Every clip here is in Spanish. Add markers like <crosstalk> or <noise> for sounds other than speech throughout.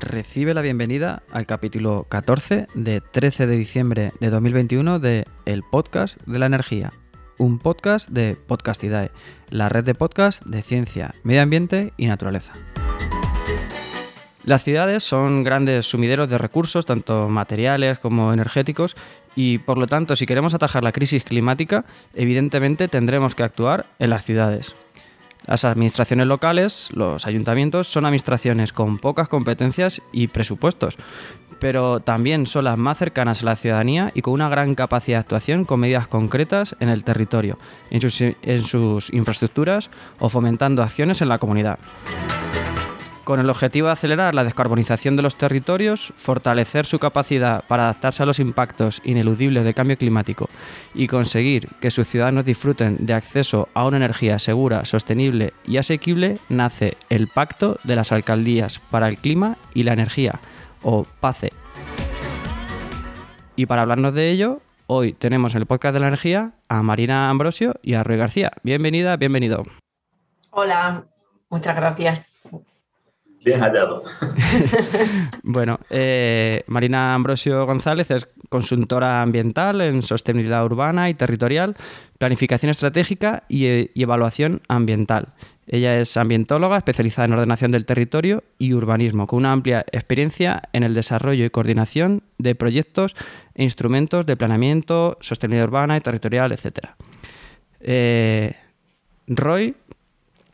Recibe la bienvenida al capítulo 14 de 13 de diciembre de 2021 de El Podcast de la Energía, un podcast de Podcastidae, la red de podcast de ciencia, medio ambiente y naturaleza. Las ciudades son grandes sumideros de recursos, tanto materiales como energéticos, y por lo tanto, si queremos atajar la crisis climática, evidentemente tendremos que actuar en las ciudades. Las administraciones locales, los ayuntamientos, son administraciones con pocas competencias y presupuestos, pero también son las más cercanas a la ciudadanía y con una gran capacidad de actuación con medidas concretas en el territorio, en sus, infraestructuras o fomentando acciones en la comunidad con el objetivo de acelerar la descarbonización de los territorios, fortalecer su capacidad para adaptarse a los impactos ineludibles del cambio climático y conseguir que sus ciudadanos disfruten de acceso a una energía segura, sostenible y asequible, nace el Pacto de las Alcaldías para el Clima y la Energía, o PACE. Y para hablarnos de ello, hoy tenemos en el podcast de la energía a Marina Ambrosio y a Roy García. Bienvenida, bienvenido. Hola, muchas gracias. Bien hallado. <laughs> bueno, eh, Marina Ambrosio González es consultora ambiental en sostenibilidad urbana y territorial, planificación estratégica y, eh, y, evaluación ambiental. Ella es ambientóloga especializada en ordenación del territorio y urbanismo, con una amplia experiencia en el desarrollo y coordinación de proyectos e instrumentos de planeamiento, sostenibilidad urbana y territorial, etc. Eh, Roy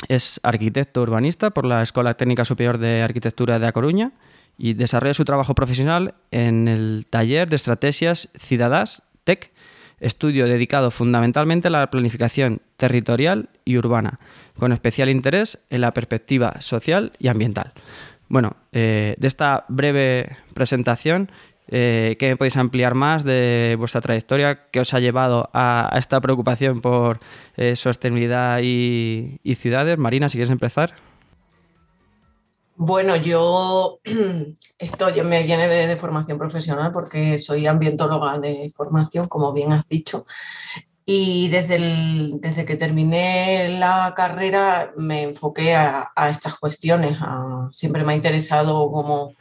es arquitecto urbanista por la Escuela Técnica Superior de Arquitectura de A Coruña y desarrolla su trabajo profesional en el taller de estrategias Ciudadadas TEC, estudio dedicado fundamentalmente a la planificación territorial y urbana, con especial interés en la perspectiva social y ambiental. Bueno, eh, de esta breve presentación eh, ¿Qué podéis ampliar más de vuestra trayectoria? ¿Qué os ha llevado a, esta preocupación por eh, sostenibilidad y, ciudades? Marina, si quieres empezar. Bueno, yo <clears throat> esto yo me viene de, formación profesional porque soy ambientóloga de formación, como bien has dicho. Y desde, desde que terminé la carrera me enfoqué a, estas cuestiones. siempre me ha interesado como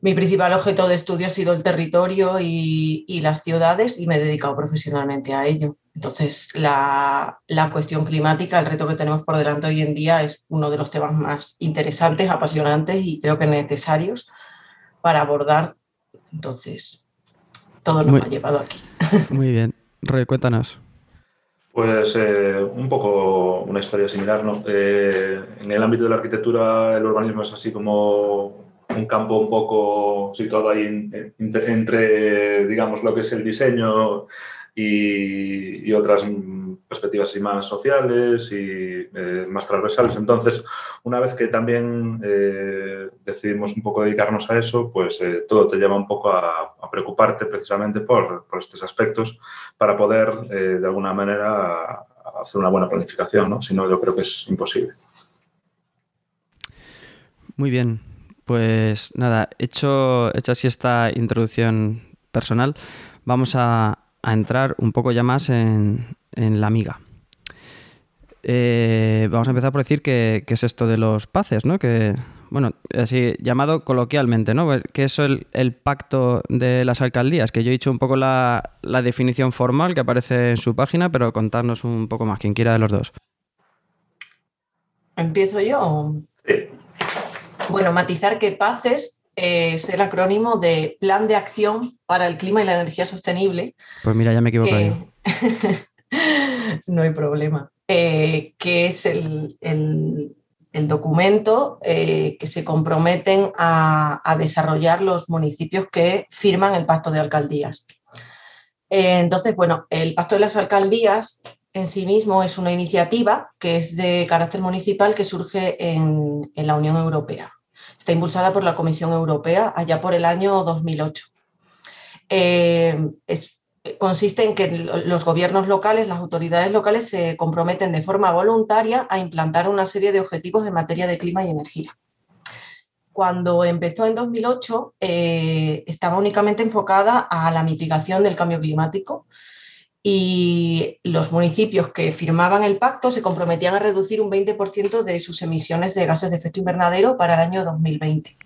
mi principal objeto de estudio ha sido el territorio y, las ciudades y me he dedicado profesionalmente a ello. Entonces, la, cuestión climática, el reto que tenemos por delante hoy en día es uno de los temas más interesantes, apasionantes y creo que necesarios para abordar. Entonces, todo nos ha llevado aquí. <laughs> Muy bien. Roy, cuéntanos. Pues eh, un poco una historia similar, ¿no? Eh, en el ámbito de la arquitectura, el urbanismo es así como un campo un poco situado ahí entre, digamos, lo que es el diseño y, otras perspectivas así más sociales y eh, más transversales. Entonces, una vez que también eh, decidimos un poco dedicarnos a eso, pues eh, todo te lleva un poco a, preocuparte precisamente por, por, estos aspectos para poder, de alguna manera, hacer una buena planificación, ¿no? Si no, yo creo que es imposible. Muy bien. Pues nada, hecho, hecho así esta introducción personal, vamos a, entrar un poco ya más en, la amiga. Eh, vamos a empezar por decir qué es esto de los paces, ¿no? Que, bueno, así llamado coloquialmente, ¿no? ¿Qué es el, pacto de las alcaldías? Que yo he dicho un poco la, la, definición formal que aparece en su página, pero contarnos un poco más, quien quiera de los dos. ¿Empiezo yo? Sí. Bueno, matizar que PACES es el acrónimo de Plan de Acción para el Clima y la Energía Sostenible. Pues mira, ya me he equivocado. <laughs> no hay problema. Eh, que es el, documento eh, que se comprometen a, desarrollar los municipios que firman el Pacto de Alcaldías. Eh, entonces, bueno, el Pacto de las Alcaldías en sí mismo es una iniciativa que es de carácter municipal que surge en la Unión Europea. Está impulsada por la Comisión Europea allá por el año 2008. Eh, consiste en que los gobiernos locales, las autoridades locales se comprometen de forma voluntaria a implantar una serie de objetivos en materia de clima y energía. Cuando empezó en 2008, eh, estaba únicamente enfocada a la mitigación del cambio climático y los municipios que firmaban el pacto se comprometían a reducir un 20% de sus emisiones de gases de efecto invernadero para el año 2020.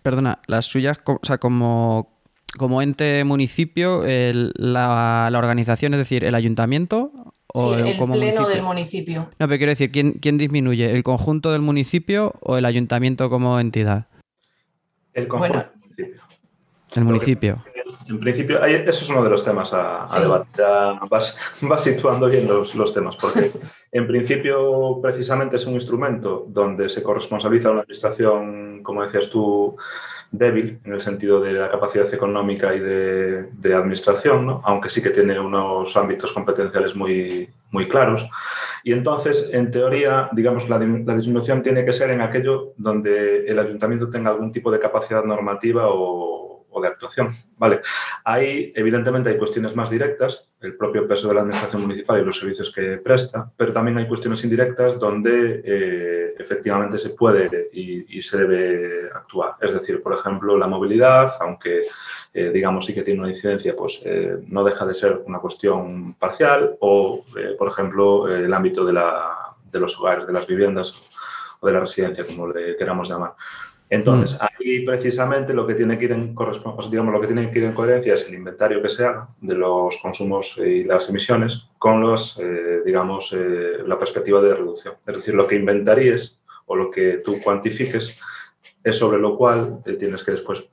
Perdona, las suyas, o sea, como, como ente municipio, la, organización, es decir, el ayuntamiento o sí, el pleno del municipio. No, pero quiero decir, ¿quién, ¿quién, disminuye? ¿El conjunto del municipio o el ayuntamiento como entidad? El conjunto del municipio. El municipio. En principio, eso es uno de los temas a, debatir. Vas, situando bien los, los, temas, porque <laughs> en principio precisamente es un instrumento donde se corresponsabiliza una administración, como decías tú, débil en el sentido de la capacidad económica y de, administración, aunque sí que tiene unos ámbitos competenciales muy, muy claros. Y entonces, en teoría, digamos, la, la, disminución tiene que ser en aquello donde el ayuntamiento tenga algún tipo de capacidad normativa o, o de actuación. Vale. Ahí, evidentemente, hay cuestiones más directas, el propio peso de la administración municipal y los servicios que presta, pero también hay cuestiones indirectas donde eh, efectivamente se puede y, se debe actuar. Es decir, por ejemplo, la movilidad, aunque eh, digamos sí que tiene una incidencia, pues eh, no deja de ser una cuestión parcial, o, por ejemplo, el ámbito de, la, de los hogares, de las viviendas o de la residencia, como le queramos llamar. Entonces, mm. ahí precisamente lo que tiene que ir en digamos, lo que tiene que ir en coherencia es el inventario que se haga de los consumos y las emisiones con los, eh, digamos, eh, la perspectiva de reducción. Es decir, lo que inventaríes o lo que tú cuantifiques es sobre lo cual eh, tienes que después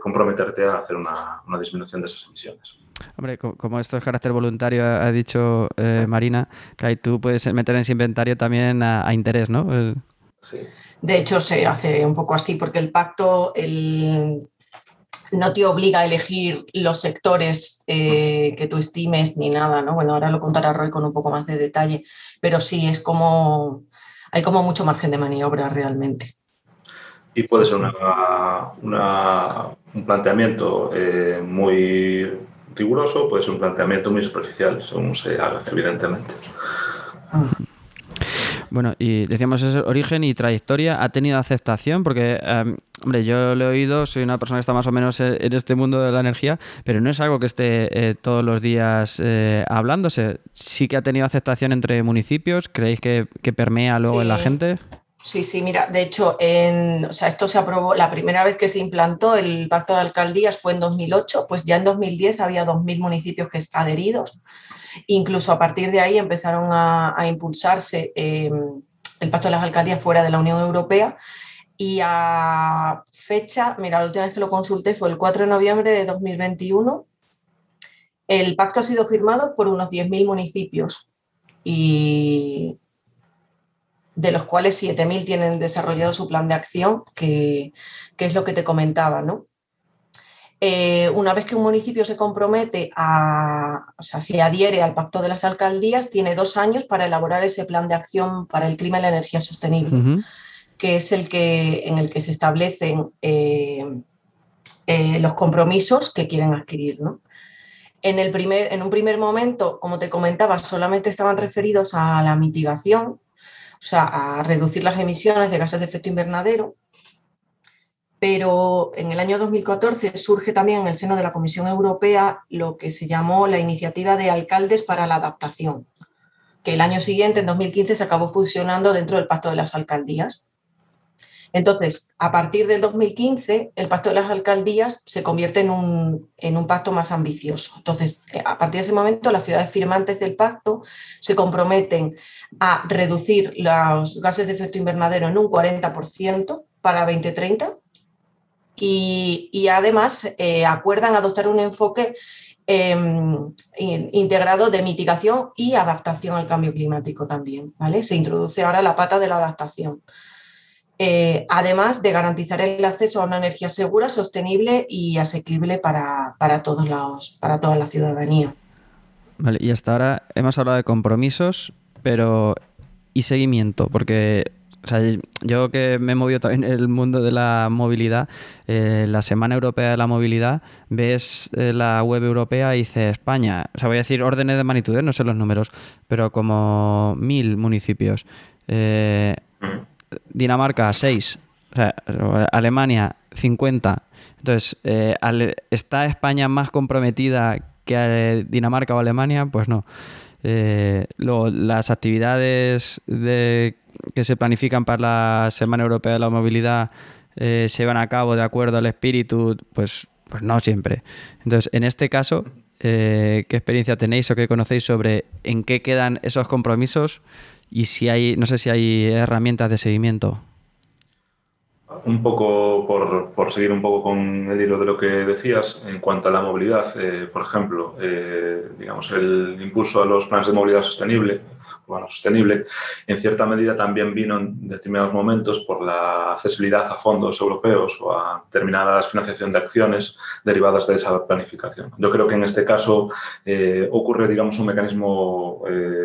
comprometerte a hacer una, disminución de esas emisiones. Hombre, como esto es carácter voluntario, ha dicho Marina, que ahí tú puedes meter en ese inventario también a, a interés, ¿no? Sí. De hecho, se hace un poco así porque el pacto no te obliga a elegir los sectores eh, que tú estimes ni nada, ¿no? Bueno, ahora lo contará Roy con un poco más de detalle, pero sí, es como, hay como mucho margen de maniobra realmente. Y puede ser un planteamiento eh, muy riguroso, puede ser un planteamiento muy superficial, según se haga, evidentemente. Ah. Bueno, y decíamos ese origen y trayectoria. ¿Ha tenido aceptación? Porque, em, hombre, yo lo he oído, soy una persona que está más o menos en este mundo de la energía, pero no es algo que esté eh, todos los días eh, hablándose. ¿Sí que ha tenido aceptación entre municipios? ¿Creéis que, permea luego en la gente? Sí, sí, mira, de hecho, en, o sea, esto se aprobó, la primera vez que se implantó el pacto de alcaldías fue en 2008, pues ya en 2010 había 2.000 municipios que están adheridos. Incluso a partir de ahí empezaron a, impulsarse eh, el pacto de las alcaldías fuera de la Unión Europea y a fecha, mira, la última vez que lo consulté fue el 4 de noviembre de 2021. El pacto ha sido firmado por unos 10.000 municipios y de los cuales 7.000 tienen desarrollado su plan de acción, que, que, es lo que te comentaba, ¿no? Eh, una vez que un municipio se compromete a, o sea, si adhiere al pacto de las alcaldías, tiene dos años para elaborar ese plan de acción para el clima y la energía sostenible, que es el que, en el que se establecen eh, eh, los compromisos que quieren adquirir. En, el primer, en un primer momento, como te comentaba, solamente estaban referidos a la mitigación, sea, a reducir las emisiones de gases de efecto invernadero, pero en el año 2014 surge también en el seno de la Comisión Europea lo que se llamó la Iniciativa de Alcaldes para la Adaptación, que el año siguiente, en 2015, se acabó fusionando dentro del Pacto de las Alcaldías. Entonces, a partir del 2015, el Pacto de las Alcaldías se convierte en un, en un pacto más ambicioso. Entonces, eh, a partir de ese momento, las ciudades firmantes del pacto se comprometen a reducir los gases de efecto invernadero en un 40% para 2030 y, además eh, acuerdan adoptar un enfoque em, integrado de mitigación y adaptación al cambio climático también. ¿vale? Se introduce ahora la pata de la adaptación. Eh, además de garantizar el acceso a una energía segura, sostenible y asequible para, todos los, para toda la ciudadanía. Vale, y hasta ahora hemos hablado de compromisos, pero ¿y seguimiento? Porque yo que me he movido también en el mundo de la movilidad, eh, la Semana Europea de la Movilidad, ves eh, la web europea y dice España, o sea, voy a decir órdenes de magnitud, no sé los números, pero como mil municipios. Dinamarca, seis. O sea, Alemania, 50. Entonces, ¿está España más comprometida que Dinamarca o Alemania? Pues no. Eh, las actividades que se planifican para la Semana Europea de la Movilidad eh, se van a cabo de acuerdo al espíritu, pues, pues no siempre. Entonces, en este caso, eh, ¿qué experiencia tenéis o qué conocéis sobre en qué quedan esos compromisos y si hay, no sé si hay herramientas de seguimiento? Un poco por, seguir un poco con el hilo de lo que decías en cuanto a la movilidad, eh, por ejemplo, eh, digamos el impulso a los planes de movilidad sostenible, bueno, sostenible, en cierta medida también vino en determinados momentos por la accesibilidad a fondos europeos o a determinadas financiación de acciones derivadas de esa planificación. Yo creo que en este caso eh, ocurre, digamos, un mecanismo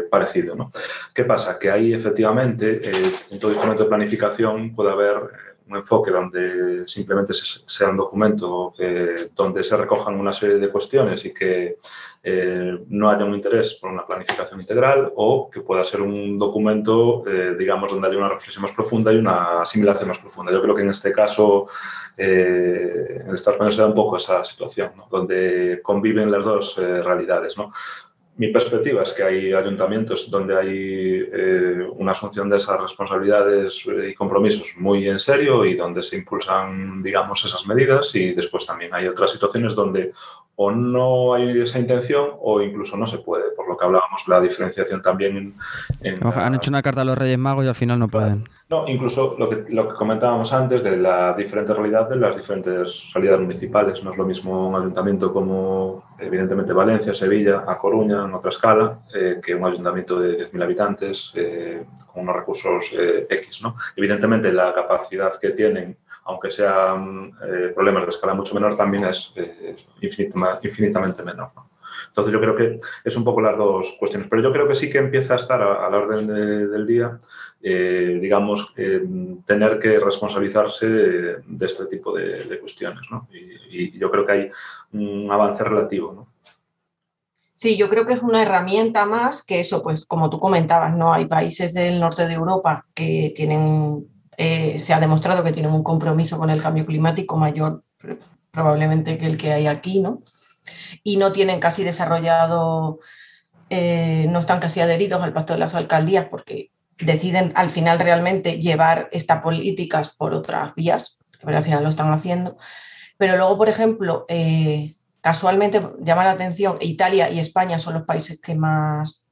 parecido. ¿no? ¿Qué pasa? Que ahí efectivamente en todo instrumento de planificación puede haber un enfoque donde simplemente sea un documento eh, donde se recojan una serie de cuestiones y que eh, no haya un interés por una planificación integral o que pueda ser un documento, eh, digamos, donde haya una reflexión más profunda y una asimilación más profunda. Yo creo que en este caso, en el Estado español se da un poco esa situación, donde conviven las dos realidades. ¿no? Mi perspectiva es que hay ayuntamientos donde hay eh, una asunción de esas responsabilidades y compromisos muy en serio y donde se impulsan, digamos, esas medidas y después también hay otras situaciones donde o no hay esa intención o incluso no se puede, por lo que hablábamos, la diferenciación también en... Han hecho una carta a los Reyes Magos y al final no pueden. No, incluso lo que, lo que comentábamos antes de la diferente realidad de las diferentes realidades municipales. No es lo mismo un ayuntamiento como, evidentemente, Valencia, Sevilla, A Coruña, en otra escala, eh, que un ayuntamiento de 10.000 habitantes eh, con unos recursos eh, X. ¿no? Evidentemente, la capacidad que tienen aunque sean problemas de escala mucho menor, también es infinitamente menor. Entonces yo creo que es un poco las dos cuestiones, pero yo creo que sí que empieza a estar a, la orden del día eh, digamos, tener que responsabilizarse de, este tipo de, cuestiones. ¿no? Y, yo creo que hay un avance relativo. ¿no? Sí, yo creo que es una herramienta más que eso, pues como tú comentabas, ¿no? Hay países del norte de Europa que tienen, eh, se ha demostrado que tienen un compromiso con el cambio climático mayor probablemente que el que hay aquí, ¿no? Y no tienen casi desarrollado, eh, no están casi adheridos al pacto de las alcaldías porque deciden al final realmente llevar estas políticas por otras vías, pero al final lo están haciendo. Pero luego, por ejemplo, eh, casualmente llama la atención, Italia y España son los países que más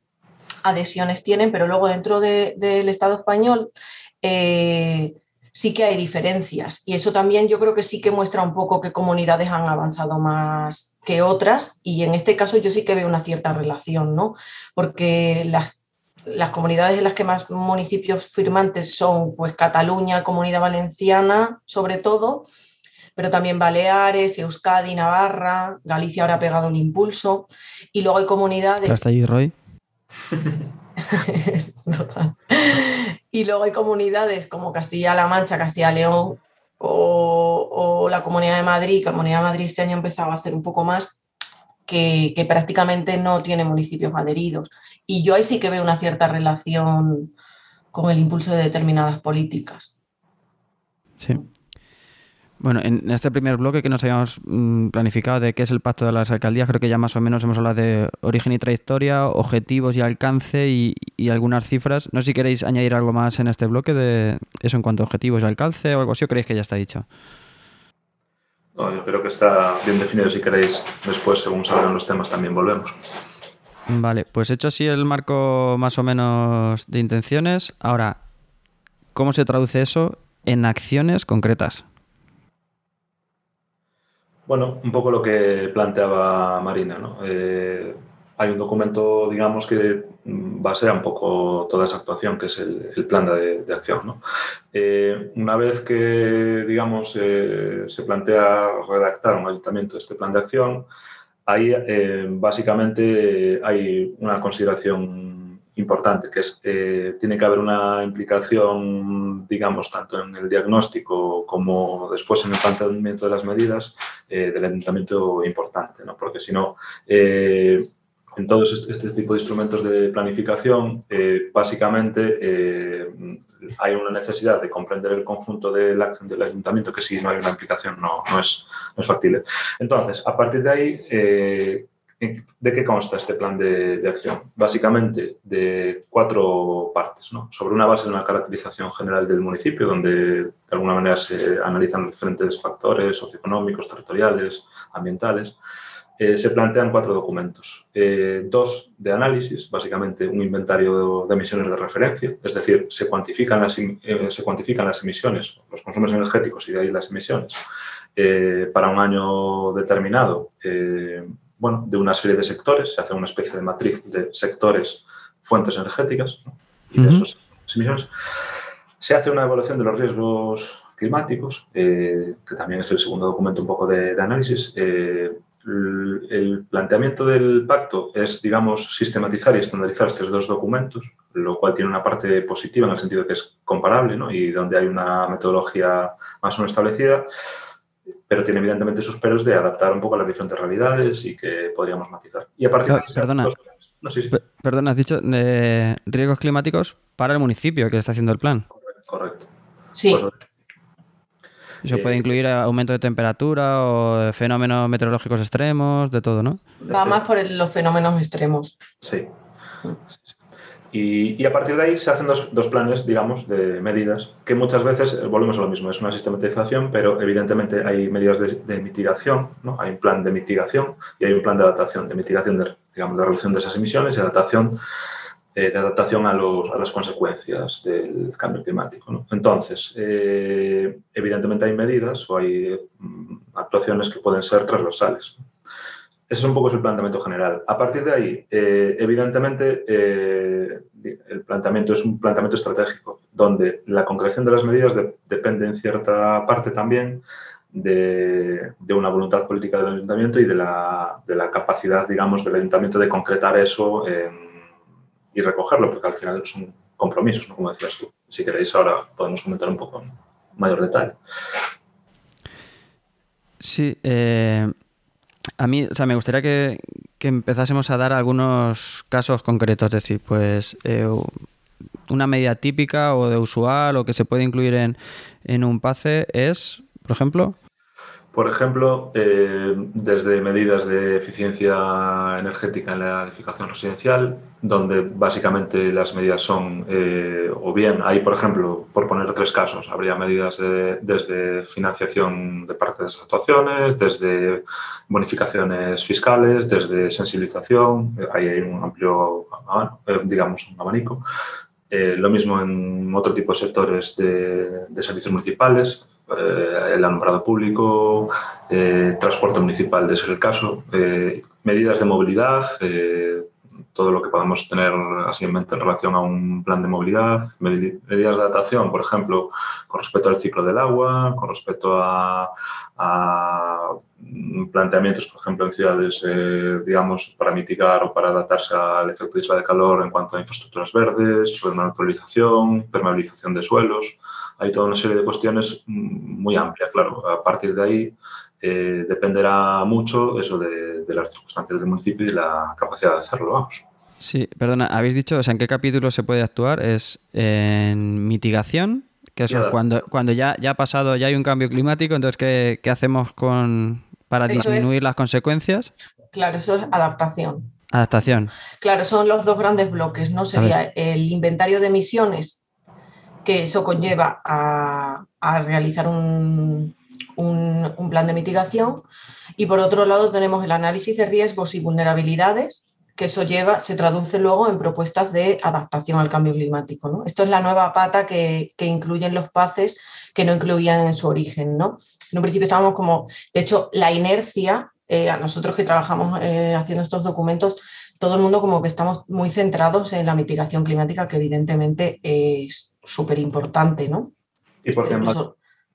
adhesiones tienen, pero luego dentro del Estado español eh, sí que hay diferencias. Y eso también yo creo que sí que muestra un poco que comunidades han avanzado más que otras. Y en este caso yo sí que veo una cierta relación, ¿no? Porque las las comunidades en las que más municipios firmantes son pues Cataluña, Comunidad Valenciana, sobre todo, pero también Baleares, Euskadi, Navarra, Galicia ahora ha pegado un impulso. Y luego hay comunidades. <laughs> y luego hay comunidades como Castilla-La Mancha, Castilla-León o, la Comunidad de Madrid, la Comunidad de Madrid este año ha empezado a hacer un poco más, que, que prácticamente no tiene municipios adheridos. Y yo ahí sí que veo una cierta relación con el impulso de determinadas políticas. Sí. Bueno, en este primer bloque que nos habíamos mm, planificado de qué es el pacto de las alcaldías, creo que ya más o menos hemos hablado de origen y trayectoria, objetivos y alcance y, algunas cifras. No sé si queréis añadir algo más en este bloque de eso en cuanto a objetivos y alcance o algo así, o creéis que ya está dicho. No, yo creo que está bien definido. Si queréis, después, según salgan los temas, también volvemos. Vale, pues hecho así el marco más o menos de intenciones, ahora, ¿cómo se traduce eso en acciones concretas? Bueno, un poco lo que planteaba Marina, ¿no? Eh, hay un documento, digamos, que basea un poco toda esa actuación, que es el, plan de, acción. Eh, una vez que, digamos, eh, se plantea redactar un ayuntamiento este plan de acción, ahí básicamente hay una consideración importante, que es eh, tiene que haber una implicación, digamos, tanto en el diagnóstico como después en el planteamiento de las medidas eh, del ayuntamiento importante, ¿no? porque si no, eh, en todos este, tipo de instrumentos de planificación, básicamente hay una necesidad de comprender el conjunto de la acción del ayuntamiento que si no hay una implicación no, no, es, no es factible. Entonces, a partir de ahí, ¿De qué consta este plan de, acción? Básicamente de cuatro partes, ¿no? sobre una base de una caracterización general del municipio, donde de alguna manera se analizan diferentes factores socioeconómicos, territoriales, ambientales. Eh, se plantean cuatro documentos. Eh, dos de análisis, básicamente un inventario de emisiones de referencia, es decir, se cuantifican las, eh, se cuantifican las emisiones, los consumos energéticos y de ahí las emisiones para un año determinado bueno, de una serie de sectores, se hace una especie de matriz de sectores, fuentes energéticas y de esas emisiones. Se hace una evaluación de los riesgos climáticos, eh, que también es el segundo documento un poco de, análisis. Eh, el, planteamiento del pacto es, digamos, sistematizar y estandarizar estos dos documentos, lo cual tiene una parte positiva en el sentido de que es comparable ¿no? y donde hay una metodología más o menos establecida pero tiene evidentemente sus peros de adaptar un poco a las diferentes realidades y que podríamos matizar. Y a partir de perdona, perdona, has dicho eh, riesgos climáticos para el municipio que está haciendo el plan. Correcto. Sí. Eso puede eh, incluir aumento de temperatura o fenómenos meteorológicos extremos, de todo, ¿no? Va más por los fenómenos extremos. Sí. Y, a partir de ahí se hacen dos, dos, planes, digamos, de medidas, que muchas veces eh, volvemos a lo mismo, es una sistematización, pero evidentemente hay medidas de, mitigación, ¿no? hay un plan de mitigación y hay un plan de adaptación, de mitigación, de, digamos, de reducción de esas emisiones y adaptación, eh, de adaptación a, los, a, las consecuencias del cambio climático. Entonces, eh, evidentemente hay medidas o hay mm, actuaciones que pueden ser transversales. Ese es un poco el planteamiento general. A partir de ahí, eh, evidentemente, eh, el planteamiento es un planteamiento estratégico, donde la concreción de las medidas depende en cierta parte también de, una voluntad política del ayuntamiento y de la, capacidad, digamos, del ayuntamiento de concretar eso y recogerlo, porque al final son compromisos, ¿no? como decías tú. Si queréis, ahora podemos comentar un poco en mayor detalle. Sí, eh, a mí, o sea, me gustaría que, empezásemos a dar algunos casos concretos, es decir, pues eh, una medida típica o de usual o que se puede incluir en, en un PACE es, por ejemplo. Por ejemplo, eh, desde medidas de eficiencia energética en la edificación residencial, donde básicamente las medidas son, eh, o bien, hay, por ejemplo, por poner tres casos, habría medidas desde financiación de parte de esas actuaciones, desde bonificaciones fiscales, desde sensibilización, ahí hay un amplio, eh, digamos, abanico. lo mismo en otro tipo de sectores de, de servicios municipales, eh, el alumbrado público, eh, transporte municipal de ser el caso, eh, medidas de movilidad, todo lo que podamos tener así en mente en relación a un plan de movilidad, medidas de adaptación, por ejemplo, con respecto al ciclo del agua, con respecto a, planteamientos, por ejemplo, en ciudades, digamos, para mitigar o para adaptarse al efecto de isla de calor en cuanto a infraestructuras verdes, naturalización, permeabilización de suelos hay toda una serie de cuestiones muy amplias, claro. A partir de ahí eh, dependerá mucho eso de, las circunstancias del municipio y la capacidad de hacerlo, vamos. Sí, perdona, habéis dicho, o sea, ¿en qué capítulo se puede actuar? ¿Es en mitigación? Que eso es cuando, cuando ya, ya ha pasado, ya hay un cambio climático, entonces, ¿qué, qué hacemos con, para disminuir las consecuencias? Claro, eso es adaptación. Adaptación. Claro, son los dos grandes bloques, ¿no? Sería el inventario de emisiones que eso conlleva a, realizar un, plan de mitigación. Y por otro lado tenemos el análisis de riesgos y vulnerabilidades, que eso lleva, se traduce luego en propuestas de adaptación al cambio climático. Esto es la nueva pata que, incluyen los PACES que no incluían en su origen. ¿no? En un principio estábamos como, de hecho, la inercia, eh, a nosotros que trabajamos eh, haciendo estos documentos, todo el mundo como que estamos muy centrados en la mitigación climática, que evidentemente es súper importante, ¿no? ¿Y por qué,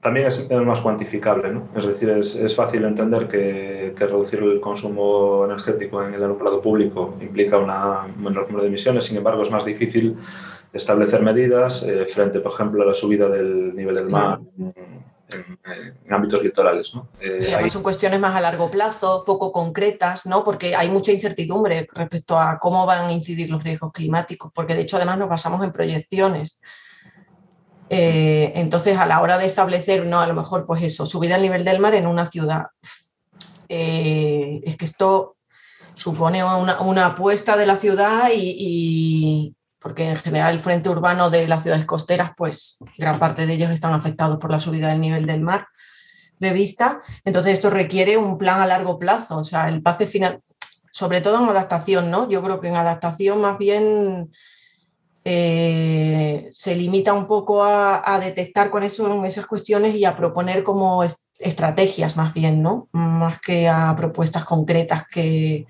también es, más cuantificable, ¿no? Es decir, es, fácil entender que, reducir el consumo energético en el alumbrado público implica una, un menor número de emisiones, sin embargo es más difícil establecer medidas eh, frente, por ejemplo, a la subida del nivel del mar en, ámbitos litorales. ¿no? Eh, son cuestiones más a largo plazo, poco concretas, ¿no? porque hay mucha incertidumbre respecto a cómo van a incidir los riesgos climáticos, porque de hecho además nos basamos en proyecciones eh, entonces, a la hora de establecer, no, a lo mejor, pues eso, subida al nivel del mar en una ciudad, eh, es que esto supone una, apuesta de la ciudad y, porque en general el frente urbano de las ciudades costeras, pues gran parte de ellos están afectados por la subida del nivel del mar prevista. Entonces, esto requiere un plan a largo plazo, o sea, el pase final, sobre todo en adaptación, ¿no? Yo creo que en adaptación más bien eh, se limita un poco a, detectar cuáles son esas cuestiones y a proponer como estrategias más bien, ¿no? Más que a propuestas concretas que,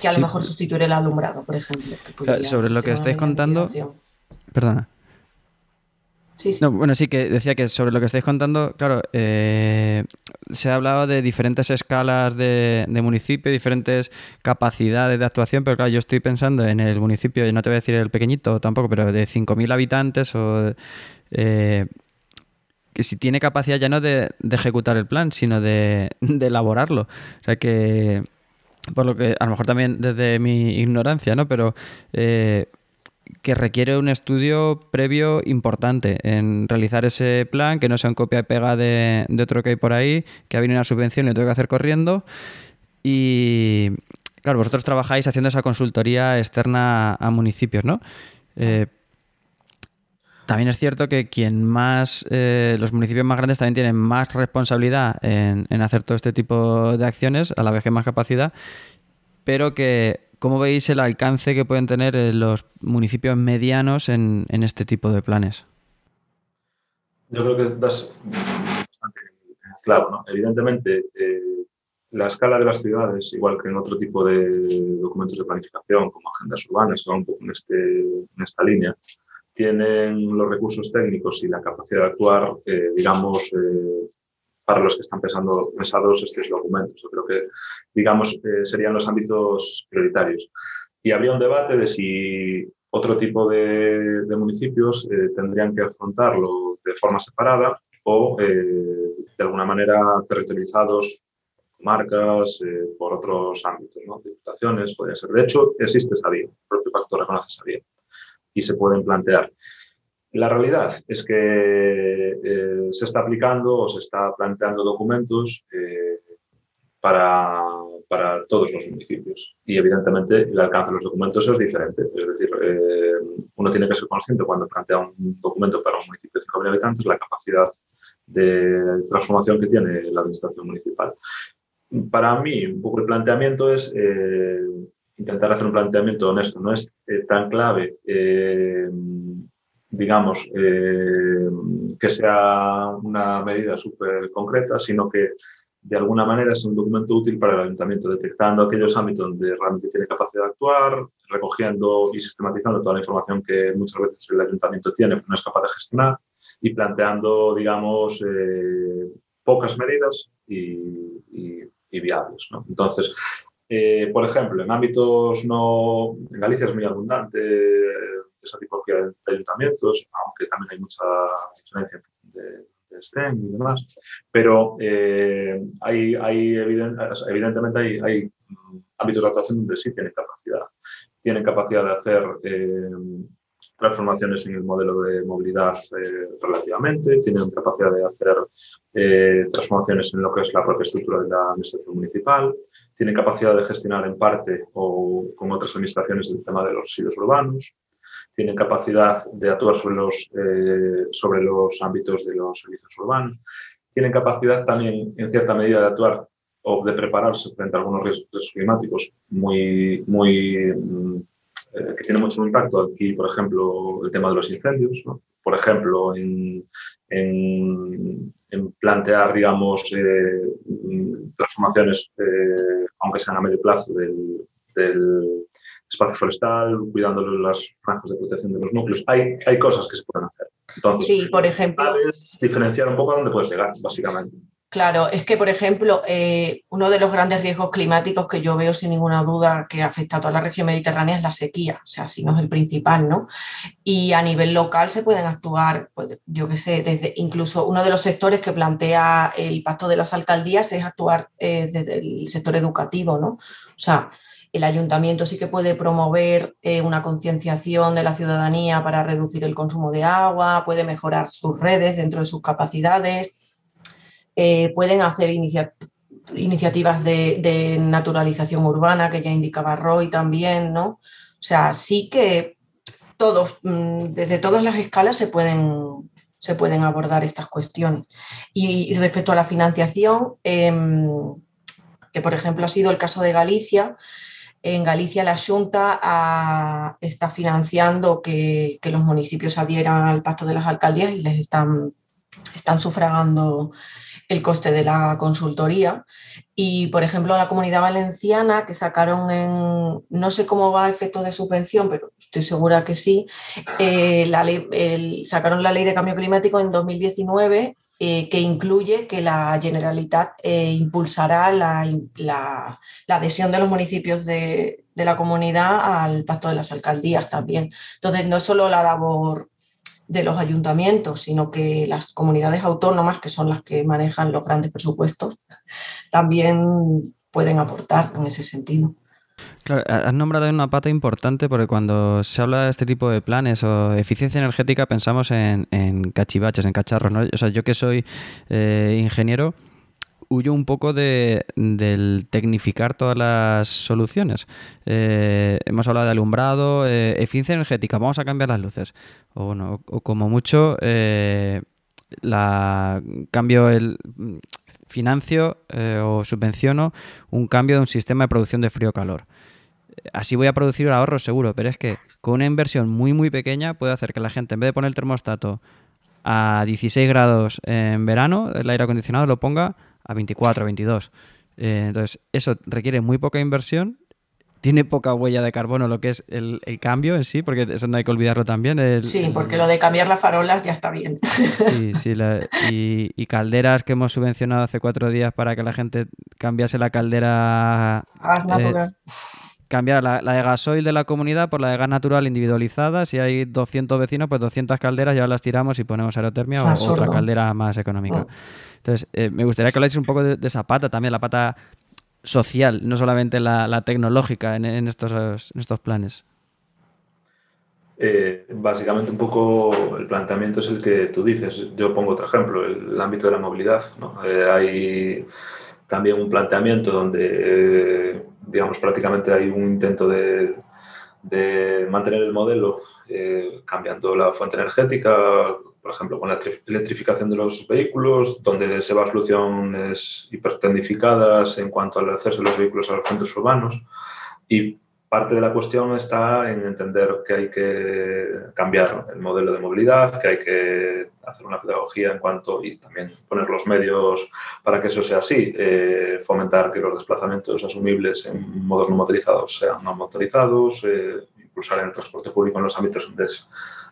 que a lo mejor sustituir el alumbrado, por ejemplo. sobre lo que estáis contando... Perdona bueno, sí, que decía que sobre lo que estáis contando, claro, eh, se ha hablado de diferentes escalas de, municipio, diferentes capacidades de actuación, pero claro, yo estoy pensando en el municipio, y no te voy a decir el pequeñito tampoco, pero de 5.000 habitantes o... Eh, que si tiene capacidad ya no de, ejecutar el plan, sino de, elaborarlo. O sea que, por lo que, a lo mejor también desde mi ignorancia, ¿no? Pero eh, que requiere un estudio previo importante en realizar ese plan, que no sea un copia y pega de, otro que hay por ahí, que ha venido una subvención y lo tengo que hacer corriendo. Y claro, vosotros trabajáis haciendo esa consultoría externa a municipios, ¿no? Eh, también es cierto que quien más, eh, los municipios más grandes también tienen más responsabilidad en, hacer todo este tipo de acciones, a la vez que más capacidad, pero que ¿Cómo veis el alcance que pueden tener eh, los municipios medianos en, este tipo de planes? Yo creo que das bastante claro. ¿no? Evidentemente, eh, la escala de las ciudades, igual que en otro tipo de documentos de planificación, como agendas urbanas, que van un poco en, este, en esta línea, tienen los recursos técnicos y la capacidad de actuar, eh, digamos, para los que están pensando, pensados estos documentos. Yo creo que, digamos, eh, serían los ámbitos prioritarios. Y habría un debate de si otro tipo de, municipios eh, tendrían que afrontarlo de forma separada o eh, de alguna manera territorializados, marcas, por otros ámbitos, ¿no? diputaciones, podría ser. De hecho, existe esa vía, el propio pacto reconoce esa vía y se pueden plantear. La realidad es que eh, se está aplicando o se está planteando documentos eh, para, para, todos los municipios y evidentemente el alcance de los documentos es diferente. Es decir, eh, uno tiene que ser consciente cuando plantea un documento para un municipio de 5.000 habitantes la capacidad de transformación que tiene la administración municipal. Para mí, un poco el planteamiento es intentar hacer un planteamiento honesto. No es tan clave digamos, eh, que sea una medida súper concreta, sino que de alguna manera es un documento útil para el ayuntamiento, detectando aquellos ámbitos donde realmente tiene capacidad de actuar, recogiendo y sistematizando toda la información que muchas veces el ayuntamiento tiene, pero no es capaz de gestionar, y planteando, digamos, eh, pocas medidas y, viables. Entonces, eh, por ejemplo, en ámbitos no... En Galicia es muy abundante esa tipología de, ayuntamientos, aunque también hay mucha diferencia de, STEM y demás. Pero eh, hay, evidentemente hay, hay, ámbitos de actuación donde sí tienen capacidad. Tienen capacidad de hacer eh, transformaciones en el modelo de movilidad eh, relativamente, tienen capacidad de hacer transformaciones en lo que es la propia estructura de la administración municipal, tienen capacidad de gestionar en parte o con otras administraciones el tema de los residuos urbanos, tienen capacidad de actuar sobre los, eh, sobre los ámbitos de los servicios urbanos, tienen capacidad también, en cierta medida, de actuar o de prepararse frente a algunos riesgos climáticos muy, muy, mm, eh, que tienen mucho impacto. Aquí, por ejemplo, el tema de los incendios, por ejemplo, en, en, plantear, digamos, eh, transformaciones, aunque sean a medio plazo, del, espacio forestal, cuidando las franjas de protección de los núcleos. Hay, hay cosas que se pueden hacer. Entonces, sí, por ejemplo. Diferenciar un poco a dónde puedes llegar, básicamente. Claro, es que, por ejemplo, eh, uno de los grandes riesgos climáticos que yo veo sin ninguna duda que afecta a toda la región mediterránea es la sequía, o sea, si no es el principal, ¿no? Y a nivel local se pueden actuar, pues, yo qué sé, desde incluso uno de los sectores que plantea el pacto de las alcaldías es actuar eh, desde el sector educativo, ¿no? O sea, el ayuntamiento sí que puede promover eh, una concienciación de la ciudadanía para reducir el consumo de agua, puede mejorar sus redes dentro de sus capacidades eh, pueden hacer iniciativas de, naturalización urbana, que ya indicaba Roy también, ¿no? O sea, sí que todos, mm, desde todas las escalas se pueden, se pueden abordar estas cuestiones. Y, respecto a la financiación, em, que por ejemplo ha sido el caso de Galicia, en Galicia la Junta está financiando que, que, los municipios adhieran al pacto de las alcaldías y les están, están sufragando el coste de la consultoría. Y, por ejemplo, la comunidad valenciana, que sacaron en, no sé cómo va a efecto de subvención, pero estoy segura que sí, eh, la sacaron la ley de cambio climático en 2019 eh, que incluye que la Generalitat eh, impulsará la, la, adhesión de los municipios de, de, la comunidad al pacto de las alcaldías también. Entonces, no es solo la labor de los ayuntamientos, sino que las comunidades autónomas, que son las que manejan los grandes presupuestos, también pueden aportar en ese sentido. Claro, has nombrado una pata importante porque cuando se habla de este tipo de planes o eficiencia energética pensamos en, cachivaches, en cacharros. O sea, yo que soy eh, ingeniero, huyo un poco de, del tecnificar todas las soluciones. Eh, hemos hablado de alumbrado, eh, eficiencia energética, vamos a cambiar las luces. O, bueno, o como mucho, eh, cambio el financio o subvenciono un cambio de un sistema de producción de frío-calor. Así voy a producir ahorros seguro, pero es que con una inversión muy muy pequeña puede hacer que la gente en vez de poner el termostato a 16 grados en verano, el aire acondicionado lo ponga a 24, 22. Eh, entonces, eso requiere muy poca inversión, tiene poca huella de carbono lo que es el, cambio en sí, porque eso no hay que olvidarlo también. sí, porque lo de cambiar las farolas ya está bien. Sí, <laughs> sí, y, calderas que hemos subvencionado hace cuatro días para que la gente cambiase la caldera... Gas natural. Eh, cambiar la, de gasoil de la comunidad por la de gas natural individualizada. Si hay 200 vecinos, pues 200 calderas ya las tiramos y ponemos aerotermia o otra caldera más económica. Mm. Entonces, eh, me gustaría que habláis un poco de, esa pata también, la pata social, no solamente la, tecnológica en, estos, estos planes. Eh, básicamente un poco el planteamiento es el que tú dices. Yo pongo otro ejemplo, el, ámbito de la movilidad. Eh, hay también un planteamiento donde, digamos, prácticamente hay un intento de mantener el modelo cambiando la fuente energética, por ejemplo, con la electrificación de los vehículos, donde se va a soluciones hipertendificadas en cuanto al acceso de los vehículos a los centros urbanos. Y parte de la cuestión está en entender que hay que cambiar el modelo de movilidad, que hay que hacer una pedagogía en cuanto y también poner los medios para que eso sea así, eh, fomentar que los desplazamientos asumibles en modos no motorizados sean no motorizados, eh, impulsar el transporte público en los ámbitos donde es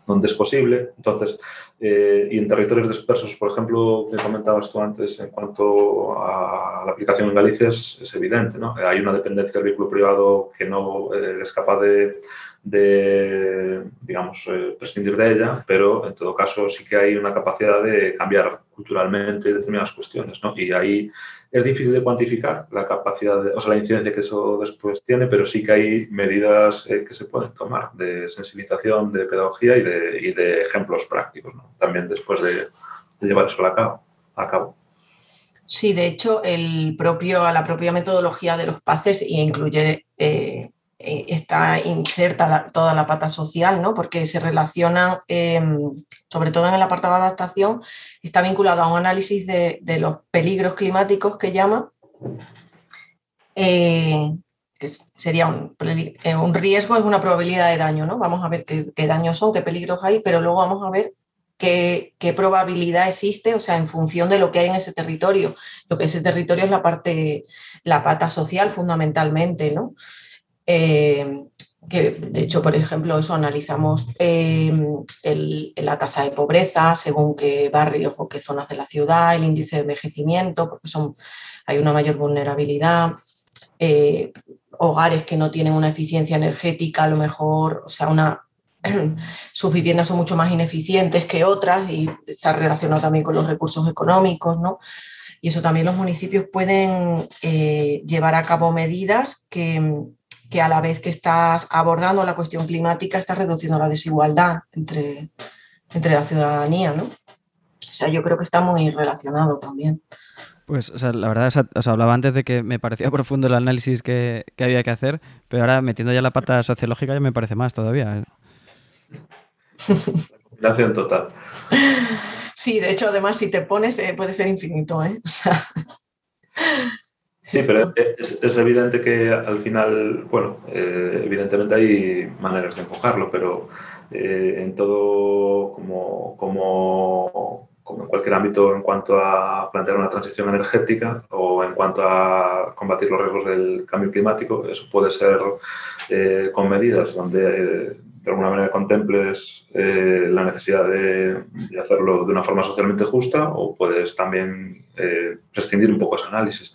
donde es posible. Entonces, eh, y en territorios dispersos, por ejemplo, que comentabas tú antes en cuanto a la aplicación en Galicia, es, evidente. ¿no? Hay una dependencia del vehículo privado que no eh, es capaz de, de digamos, eh, prescindir de ella, pero en todo caso sí que hay una capacidad de cambiar culturalmente determinadas cuestiones. ¿no? Y ahí es difícil de cuantificar la capacidad, de, o sea, la incidencia que eso después tiene, pero sí que hay medidas eh, que se pueden tomar de sensibilización, de pedagogía y de, y de ejemplos prácticos, ¿no? también después de, llevar eso a cabo. A cabo. Sí, de hecho, el propio, a la propia metodología de los PACES incluye eh, eh, está inserta toda la pata social, ¿no? porque se relaciona, em, sobre todo en el apartado de adaptación, está vinculado a un análisis de, los peligros climáticos que llama, eh, que sería eh, un, riesgo, es una probabilidad de daño, ¿no? Vamos a ver qué, daños son, qué peligros hay, pero luego vamos a ver Qué, qué, probabilidad existe, o sea, en función de lo que hay en ese territorio. Lo que ese territorio es la parte, la pata social fundamentalmente, ¿no? Eh, que de hecho, por ejemplo, eso analizamos em, la tasa de pobreza según qué barrios o qué zonas de la ciudad, el índice de envejecimiento, porque son, hay una mayor vulnerabilidad, eh, hogares que no tienen una eficiencia energética, a lo mejor, o sea, una, <clears throat> sus viviendas son mucho más ineficientes que otras y está relacionado también con los recursos económicos, ¿no? Y eso también los municipios pueden eh, llevar a cabo medidas que, que a la vez que estás abordando la cuestión climática, estás reduciendo la desigualdad entre, entre la ciudadanía, ¿no? O sea, yo creo que está muy relacionado también. Pues, o sea, la verdad, os hablaba antes de que me parecía <laughs> profundo el análisis que, había que hacer, pero ahora metiendo ya la pata sociológica ya me parece más todavía. Combinación total. Sí, de hecho, además, si te pones, eh, puede ser infinito, ¿eh? O sea, Sí, pero es, evidente que al final, bueno, eh, evidentemente hay maneras de enfocarlo, pero eh, en todo, como, como, en cualquier ámbito en cuanto a plantear una transición energética o en cuanto a combatir los riesgos del cambio climático, eso puede ser eh, con medidas donde de alguna manera contemples la necesidad de, hacerlo de una forma socialmente justa o puedes también prescindir un poco ese análisis.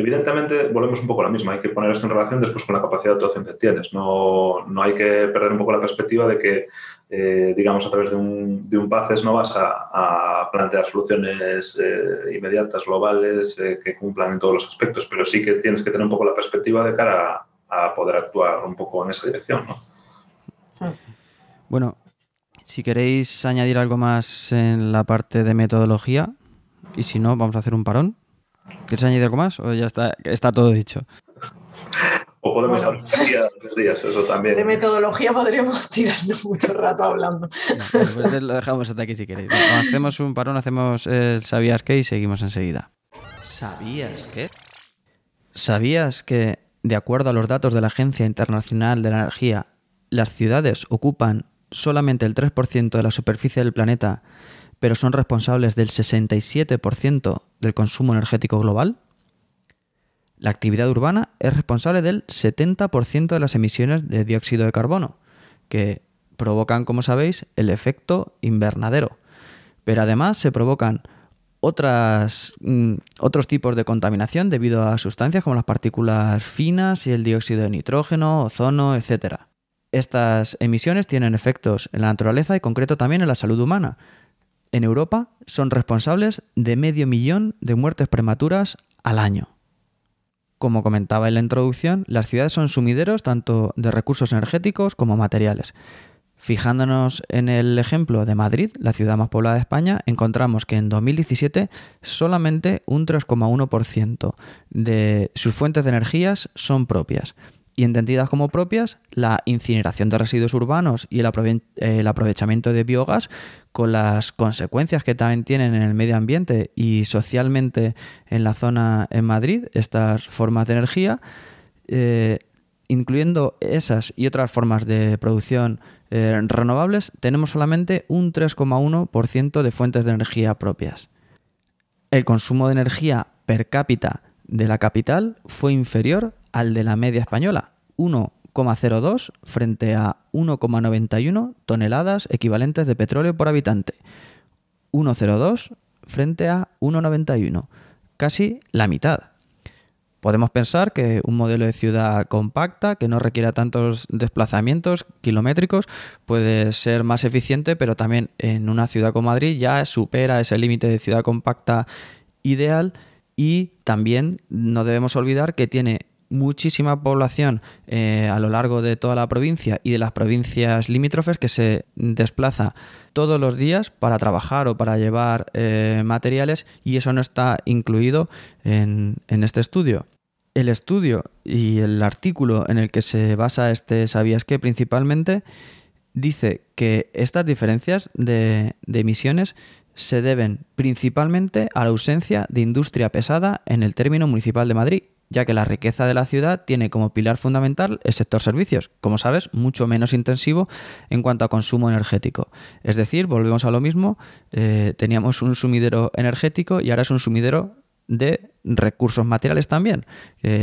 Evidentemente, volvemos un poco a la misma. Hay que poner esto en relación después con la capacidad de actuación que tienes. No, no hay que perder un poco la perspectiva de que, eh, digamos, a través de un, de un PACES no vas a, plantear soluciones eh, inmediatas, globales, eh, que cumplan en todos los aspectos, pero sí que tienes que tener un poco la perspectiva de cara a, poder actuar un poco en esa dirección. ¿no? Bueno, si queréis añadir algo más en la parte de metodología, y si no, vamos a hacer un parón. ¿Quieres añadir algo más o ya está, está todo dicho? O podemos hablar de días, eso también. De metodología podríamos tirarnos mucho rato hablando. pues lo dejamos hasta aquí si queréis. hacemos un parón, hacemos el ¿Sabías qué? y seguimos enseguida. ¿Sabías qué? ¿Sabías que, de acuerdo a los datos de la Agencia Internacional de la Energía, las ciudades ocupan solamente el 3% de la superficie del planeta pero son responsables del 67% del consumo energético global. La actividad urbana es responsable del 70% de las emisiones de dióxido de carbono, que provocan, como sabéis, el efecto invernadero. Pero además se provocan otras, mm, otros tipos de contaminación debido a sustancias como las partículas finas y el dióxido de nitrógeno, ozono, etc. Estas emisiones tienen efectos en la naturaleza y concreto también en la salud humana, en Europa son responsables de medio millón de muertes prematuras al año. Como comentaba en la introducción, las ciudades son sumideros tanto de recursos energéticos como materiales. Fijándonos en el ejemplo de Madrid, la ciudad más poblada de España, encontramos que en 2017 solamente un 3,1% de sus fuentes de energías son propias y entendidas como propias la incineración de residuos urbanos y el, aprovechamiento de biogás con las consecuencias que también tienen en el medio ambiente y socialmente en la zona en Madrid, estas formas de energía, eh, incluyendo esas y otras formas de producción eh, renovables, tenemos solamente un 3,1% de fuentes de energía propias. El consumo de energía per cápita de la capital fue inferior al de la media española, 1,02 frente a 1,91 toneladas equivalentes de petróleo por habitante. 1,02 frente a 1,91, casi la mitad. Podemos pensar que un modelo de ciudad compacta, que no requiera tantos desplazamientos kilométricos, puede ser más eficiente, pero también en una ciudad como Madrid ya supera ese límite de ciudad compacta ideal y también no debemos olvidar que tiene muchísima población eh, a lo largo de toda la provincia y de las provincias limítrofes que se desplaza todos los días para trabajar o para llevar eh, materiales y eso no está incluido en, este estudio. El estudio y el artículo en el que se basa este ¿Sabías que principalmente dice que estas diferencias de emisiones se deben principalmente a la ausencia de industria pesada en el término municipal de Madrid ya que la riqueza de la ciudad tiene como pilar fundamental el sector servicios, como sabes, mucho menos intensivo en cuanto a consumo energético. Es decir, volvemos a lo mismo, eh, teníamos un sumidero energético y ahora es un sumidero de recursos materiales también.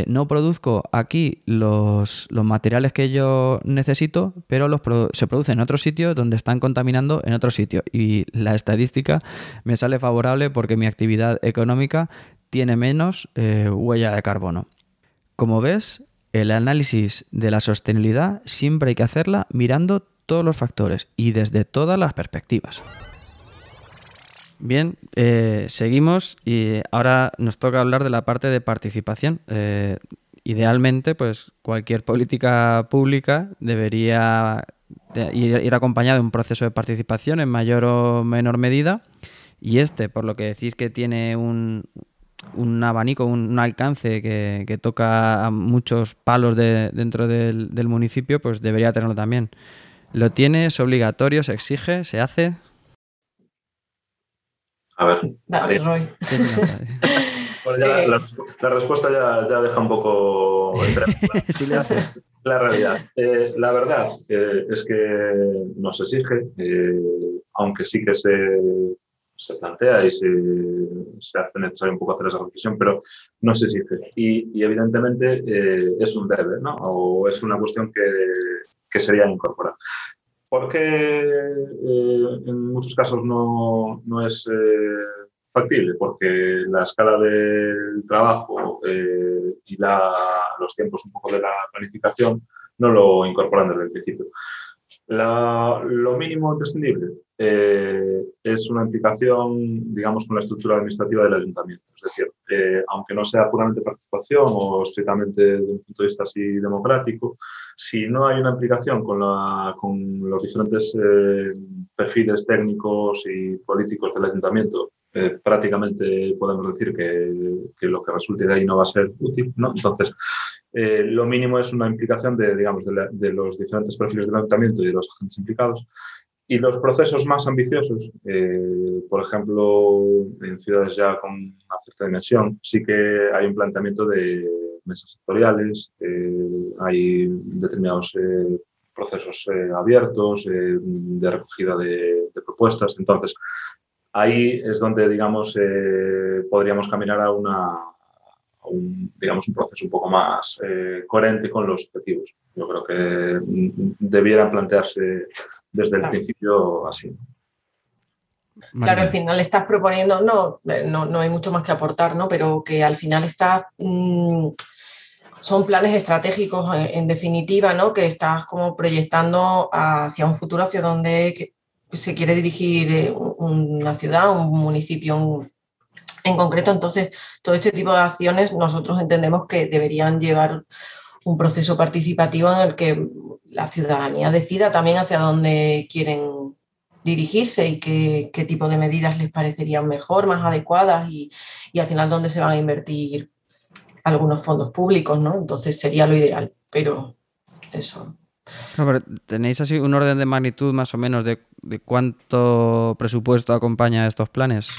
no produzco aquí los, materiales que yo necesito, pero los se producen en otro sitio donde están contaminando en otro sitio. Y la estadística me sale favorable porque mi actividad económica tiene menos eh, huella de carbono. Como ves, el análisis de la sostenibilidad siempre hay que hacerla mirando todos los factores y desde todas las perspectivas. Bien, eh, seguimos y ahora nos toca hablar de la parte de participación. Eh, idealmente, pues cualquier política pública debería ir, ir acompañada de un proceso de participación en mayor o menor medida. Y este, por lo que decís que tiene un, un abanico, un, alcance que, toca a muchos palos de, dentro del, municipio, pues debería tenerlo también. ¿Lo tiene? ¿Es obligatorio? ¿Se exige? ¿Se hace? A ver. Dale, Roy. Eh, <laughs> la, respuesta ya, deja un poco <laughs> la realidad. Eh, la verdad eh, es que no se exige, aunque sí que se se plantea y se, se, hace necesario un poco hacer esa reflexión, pero no se exige. Y, evidentemente eh, es un debe, ¿no? O es una cuestión que, que sería incorporar. ¿Por qué eh, en muchos casos no, no es eh, factible? Porque la escala del trabajo y la, los tiempos un poco de la planificación no lo incorporan desde el principio. Lo mínimo imprescindible, eh, es una implicación, digamos, con la estructura administrativa del ayuntamiento. Es decir, eh, aunque no sea puramente participación o estrictamente desde un punto de vista así democrático, si no hay una implicación con, la, con los diferentes eh, perfiles técnicos y políticos del ayuntamiento, prácticamente podemos decir que, que, lo que resulte de ahí no va a ser útil. ¿no? Entonces, lo mínimo es una implicación de, digamos, de, de los diferentes perfiles del ayuntamiento y de los agentes implicados y los procesos más ambiciosos, eh, por ejemplo, en ciudades ya con una cierta dimensión, sí que hay un planteamiento de mesas sectoriales, eh, hay determinados eh, procesos abiertos de recogida de, propuestas. Entonces, ahí es donde, digamos, podríamos caminar a, una, un, digamos, un proceso un poco más coherente con los objetivos. Yo creo que mm, debieran plantearse desde el principio así. Claro, al final estás proponiendo, no, no, no, hay mucho más que aportar, ¿no? Pero que al final está, mm, son planes estratégicos en, definitiva, ¿no? Que estás como proyectando hacia un futuro, hacia donde se quiere dirigir eh, una ciudad, un municipio en concreto. Entonces, todo este tipo de acciones nosotros entendemos que deberían llevar un proceso participativo en el que la ciudadanía decida también hacia dónde quieren dirigirse y qué, tipo de medidas les parecerían mejor, más adecuadas y, y, al final dónde se van a invertir algunos fondos públicos, ¿no? Entonces sería lo ideal, pero eso. ¿Tenéis así un orden de magnitud más o menos de, de cuánto presupuesto acompaña estos planes?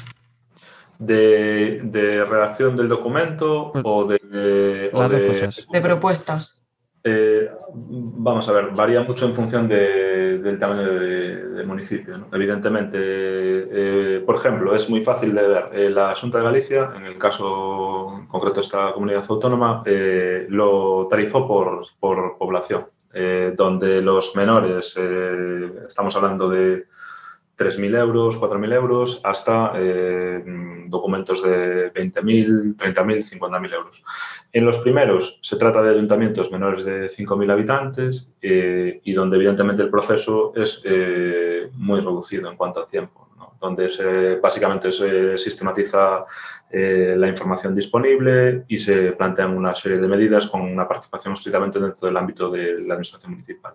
De, de redacción del documento pues o de, de propuestas. Eh, vamos a ver, varía mucho en función del tamaño del municipio. Evidentemente, eh, por ejemplo, es muy fácil de ver. Eh, la Asunta de Galicia, en el caso concreto de esta comunidad autónoma, lo tarifó por, por población, donde los menores, estamos hablando de 3.000 euros, 4.000 euros, hasta eh, documentos de 20.000, 30.000, 50.000 euros. En los primeros se trata de ayuntamientos menores de 5.000 habitantes eh, y donde evidentemente el proceso es eh, muy reducido en cuanto a tiempo, donde básicamente se sistematiza la información disponible y se plantean una serie de medidas con una participación estrictamente dentro del ámbito de la administración municipal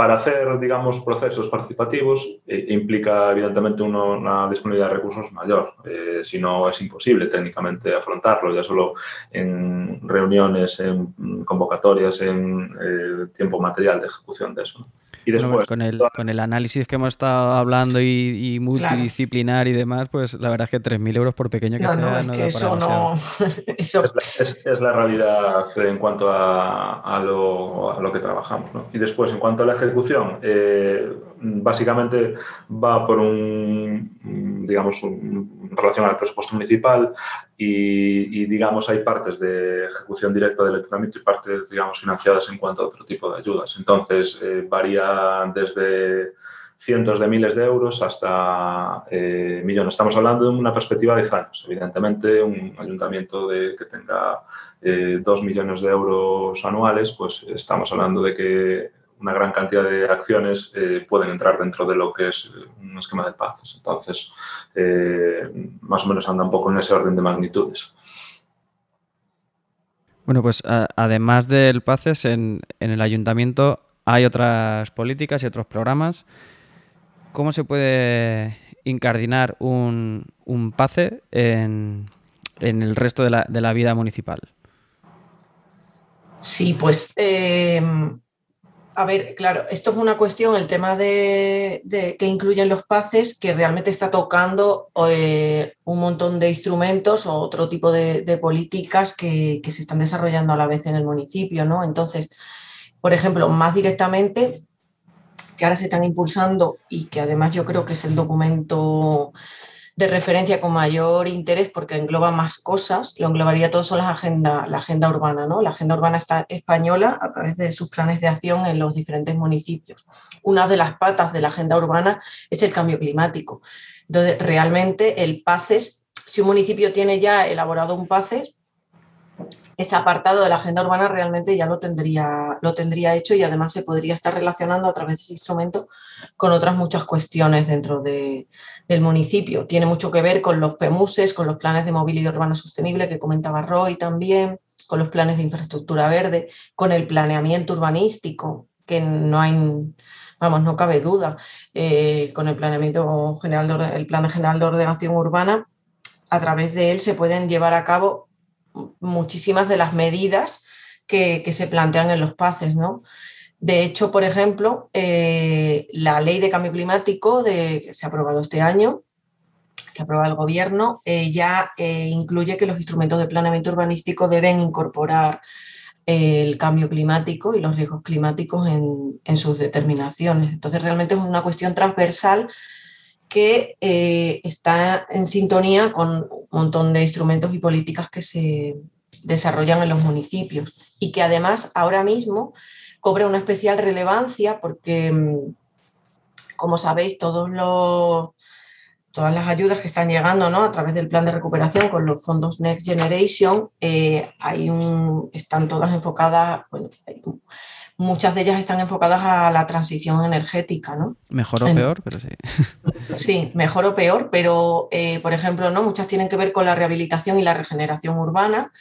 para hacer, digamos, procesos participativos eh, implica evidentemente una disponibilidad de recursos mayor. Eh, si no, es imposible técnicamente afrontarlo, ya solo en reuniones, en convocatorias, en eh, tiempo material de ejecución de eso. Y después, con, el, con el análisis que hemos estado hablando y, multidisciplinar y demás, pues la verdad es que 3.000 euros por pequeño que sea... No, es que eso no... <laughs> Es, la, realidad en cuanto a, a, lo, a lo, que trabajamos. ¿no? Y después, en cuanto a la ejecución, eh, básicamente va por un, digamos, un, relación al presupuesto municipal y, digamos, hay partes de ejecución directa del equipamiento y partes, digamos, financiadas en cuanto a otro tipo de ayudas. Entonces, eh, varía desde cientos de miles de euros hasta eh, millones. Estamos hablando de una perspectiva de 10 años. Evidentemente, un ayuntamiento de, que tenga eh, dos millones de euros anuales, pues estamos hablando de que una gran cantidad de acciones eh, pueden entrar dentro de lo que es un esquema de paz. Entonces, eh, más o menos anda un poco en ese orden de magnitudes. Bueno, pues además del PACES, en, el ayuntamiento hay otras políticas y otros programas. ¿Cómo se puede incardinar un, un PACE en, el resto de la, vida municipal? Sí, pues eh, a ver, claro, esto es una cuestión, el tema de, que incluyen los PACES, que realmente está tocando eh, un montón de instrumentos o otro tipo de, políticas que, se están desarrollando a la vez en el municipio, ¿no? Entonces, por ejemplo, más directamente, que ahora se están impulsando y que además yo creo que es el documento de referencia con mayor interés porque engloba más cosas, lo englobaría todo son las agenda, la agenda urbana, ¿no? La agenda urbana está española a través de sus planes de acción en los diferentes municipios. Una de las patas de la agenda urbana es el cambio climático. Entonces, realmente el PACES, si un municipio tiene ya elaborado un PACES, ese apartado de la agenda urbana realmente ya lo tendría, lo tendría hecho y además se podría estar relacionando a través de ese instrumento con otras muchas cuestiones dentro del municipio. Tiene mucho que ver con los PEMUSES, con los planes de movilidad urbana sostenible que comentaba Roy también, con los planes de infraestructura verde, con el planeamiento urbanístico, que no hay, vamos, no cabe duda, eh, con el planeamiento general, el plan general de ordenación urbana, a través de él se pueden llevar a cabo muchísimas de las medidas que, se plantean en los PACES, ¿no? De hecho, por ejemplo, eh, la ley de cambio climático que se ha aprobado este año, que aprueba el gobierno, eh, ya eh, incluye que los instrumentos de planeamiento urbanístico deben incorporar el cambio climático y los riesgos climáticos en, en, sus determinaciones. Entonces, realmente es una cuestión transversal que está en sintonía con montón de instrumentos y políticas que se desarrollan en los municipios y que además ahora mismo cobra una especial relevancia porque, mm, como sabéis, todos los, todas las ayudas que están llegando ¿no? a través del plan de recuperación con los fondos Next Generation, eh, hay un, están todas enfocadas, bueno, muchas de ellas están enfocadas a la transición energética, ¿no? Mejor o peor, pero sí. <laughs> Sí, mejor o peor, pero eh, por ejemplo, ¿no? Muchas tienen que ver con la rehabilitación y la regeneración urbana,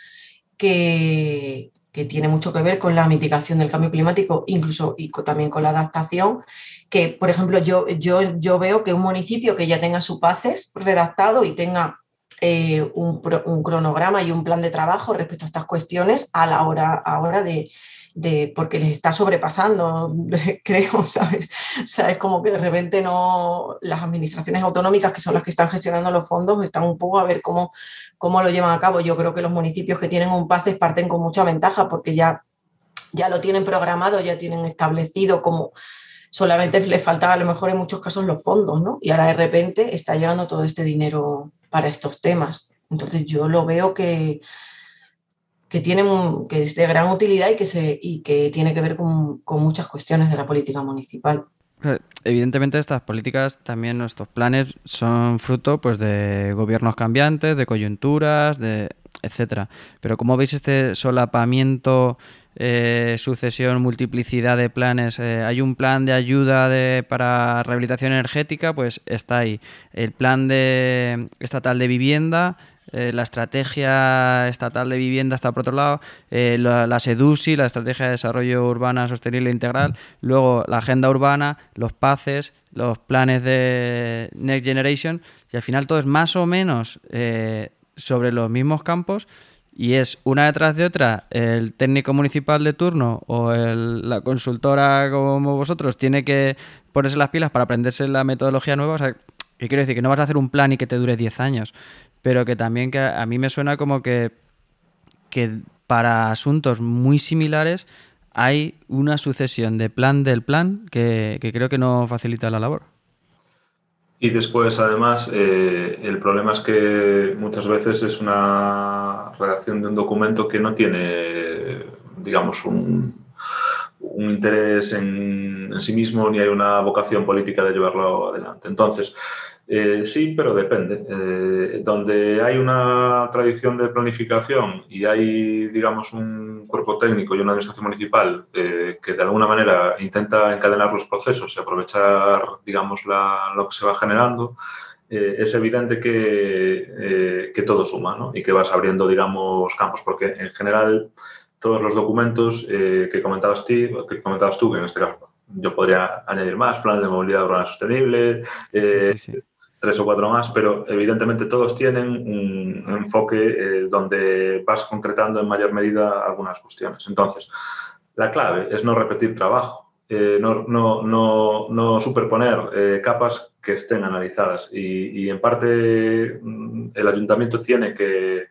que, tiene mucho que ver con la mitigación del cambio climático, incluso y también con la adaptación. Que, por ejemplo, yo, yo, yo veo que un municipio que ya tenga su PACES redactado y tenga eh, un, un, cronograma y un plan de trabajo respecto a estas cuestiones a la hora, ahora de, de, porque les está sobrepasando, <laughs> creo, ¿sabes? O es como que de repente no, las administraciones autonómicas, que son las que están gestionando los fondos, están un poco a ver cómo, cómo lo llevan a cabo. Yo creo que los municipios que tienen un PACES parten con mucha ventaja porque ya, ya lo tienen programado, ya tienen establecido como solamente les faltaba a lo mejor en muchos casos los fondos, ¿no? Y ahora de repente está llegando todo este dinero para estos temas. Entonces yo lo veo que, que, tienen, que es de gran utilidad y que, se, y que tiene que ver con, muchas cuestiones de la política municipal. Evidentemente estas políticas, también nuestros planes son fruto pues, de gobiernos cambiantes, de coyunturas, de etcétera. Pero como veis este solapamiento, eh, sucesión, multiplicidad de planes, eh, hay un plan de ayuda de, para rehabilitación energética, pues está ahí. El plan de estatal de vivienda, eh, la estrategia estatal de vivienda está por otro lado, eh, la, SEDUSI, la Estrategia de Desarrollo Urbana Sostenible e Integral, luego la Agenda Urbana, los PACES, los planes de Next Generation, y al final todo es más o menos eh, sobre los mismos campos y es una detrás de otra el técnico municipal de turno o la consultora como vosotros tiene que ponerse las pilas para aprenderse la metodología nueva. O sea, ¿Qué quiero decir? Que no vas a hacer un plan y que te dure 10 años pero que también que a mí me suena como que, que para asuntos muy similares hay una sucesión de plan del plan que, creo que no facilita la labor. Y después, además, eh, el problema es que muchas veces es una redacción de un documento que no tiene, digamos, un, un interés en, en, sí mismo ni hay una vocación política de llevarlo adelante. Entonces, eh, sí, pero depende. Eh, donde hay una tradición de planificación y hay, digamos, un cuerpo técnico y una administración municipal eh, que de alguna manera intenta encadenar los procesos y aprovechar, digamos, lo que se va generando, es evidente que, que, todo suma ¿no? y que vas abriendo, digamos, campos, porque en general todos los documentos que, comentabas tí, que comentabas tú, que en este caso yo podría añadir más, planes de movilidad urbana sostenible, sí, sí, sí tres o cuatro más, pero evidentemente todos tienen un enfoque eh, donde vas concretando en mayor medida algunas cuestiones. Entonces, la clave es no repetir trabajo, eh, no, no, no, no, superponer eh, capas que estén analizadas y, y en parte mm, el ayuntamiento tiene que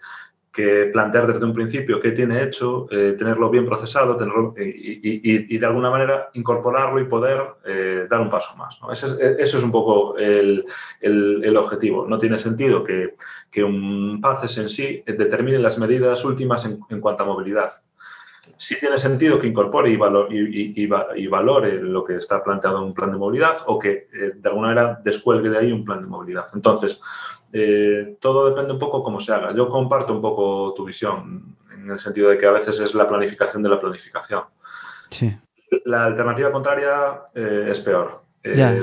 que plantear desde un principio qué tiene hecho, eh, tenerlo bien procesado tenerlo, y, de alguna manera incorporarlo y poder eh, dar un paso más. Ese, es, es, un poco el, el, objetivo. No tiene sentido que, que, un PACES en sí determine las medidas últimas en, en cuanto a movilidad. Sí tiene sentido que incorpore y, valor, y, valore lo que está planteado en un plan de movilidad o que eh, de alguna manera descuelgue de ahí un plan de movilidad. Entonces, eh, todo depende un poco cómo se haga. Yo comparto un poco tu visión, en el sentido de que a veces es la planificación de la planificación. Sí. La alternativa contraria eh, es peor. Eh,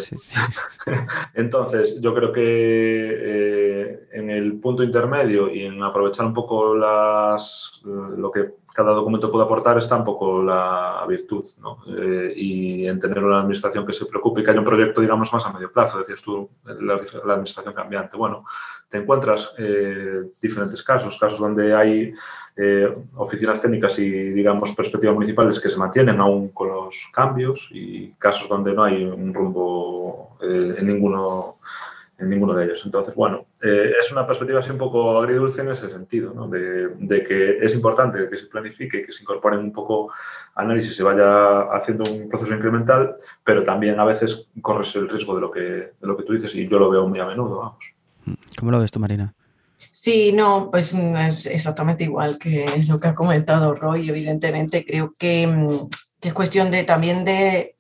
<laughs> entonces, yo creo que en el punto intermedio y en aprovechar un poco las, lo que cada documento puede aportar está un poco la virtud, ¿no? Eh, y en tener una administración que se preocupe y que haya un proyecto, digamos, más a medio plazo, decías tú, la, administración cambiante. Bueno, te encuentras eh, diferentes casos, casos donde hay eh, oficinas técnicas y, digamos, perspectivas municipales que se mantienen aún con los cambios y casos donde no hay un rumbo en ninguno en ninguno de ellos. Entonces, bueno, eh, es una perspectiva así un poco agridulce en ese sentido, ¿no? de, que es importante que se planifique, que se incorporen un poco análisis, se vaya haciendo un proceso incremental, pero también a veces corres el riesgo de lo que, de lo que tú dices y yo lo veo muy a menudo, vamos. ¿Cómo lo ves tú, Marina? Sí, no, pues es exactamente igual que lo que ha comentado Roy. Evidentemente, creo que, mm, que es cuestión de también de